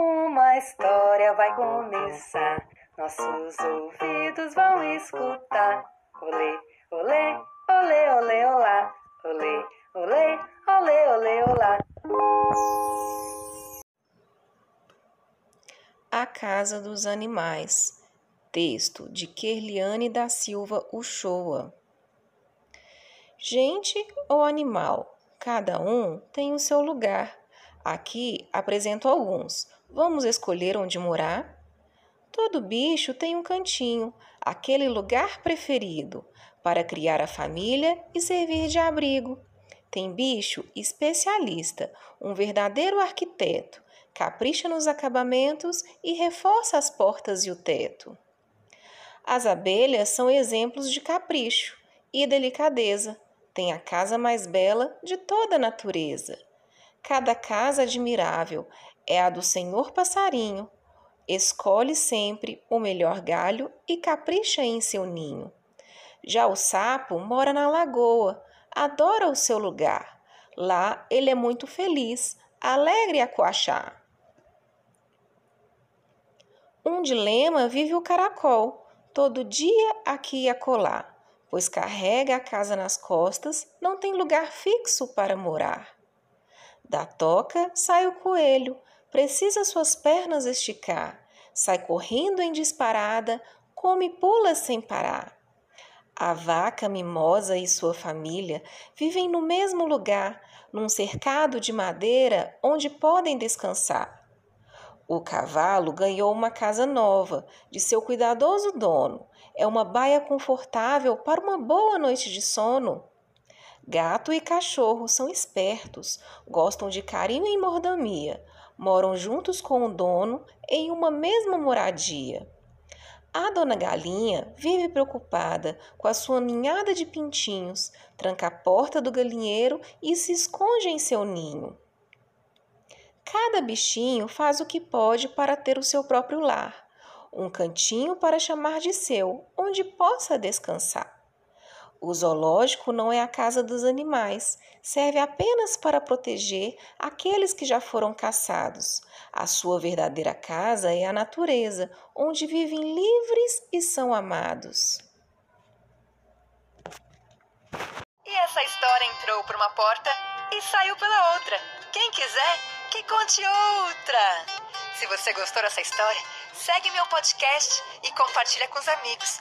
Uma história vai começar, nossos ouvidos vão escutar. Olê, olê, olê, olê, olá. Olê, olê, olê, olê, olá. A Casa dos Animais. Texto de Kerliane da Silva Uchoa. Gente ou animal? Cada um tem o seu lugar. Aqui apresento alguns. Vamos escolher onde morar? Todo bicho tem um cantinho, aquele lugar preferido, para criar a família e servir de abrigo. Tem bicho especialista, um verdadeiro arquiteto, capricha nos acabamentos e reforça as portas e o teto. As abelhas são exemplos de capricho e delicadeza. Tem a casa mais bela de toda a natureza. Cada casa admirável é a do senhor passarinho. Escolhe sempre o melhor galho e capricha em seu ninho. Já o sapo mora na lagoa, adora o seu lugar. Lá ele é muito feliz, alegre a coachar. Um dilema vive o caracol, todo dia aqui e acolá, pois carrega a casa nas costas, não tem lugar fixo para morar. Da toca sai o coelho, precisa suas pernas esticar, sai correndo em disparada, come e pula sem parar. A vaca mimosa e sua família vivem no mesmo lugar, num cercado de madeira onde podem descansar. O cavalo ganhou uma casa nova de seu cuidadoso dono. É uma baia confortável para uma boa noite de sono. Gato e cachorro são espertos, gostam de carinho e mordomia, moram juntos com o dono em uma mesma moradia. A dona Galinha vive preocupada com a sua ninhada de pintinhos, tranca a porta do galinheiro e se esconde em seu ninho. Cada bichinho faz o que pode para ter o seu próprio lar, um cantinho para chamar de seu, onde possa descansar. O zoológico não é a casa dos animais, serve apenas para proteger aqueles que já foram caçados. A sua verdadeira casa é a natureza, onde vivem livres e são amados. E essa história entrou por uma porta e saiu pela outra. Quem quiser, que conte outra! Se você gostou dessa história, segue meu podcast e compartilha com os amigos.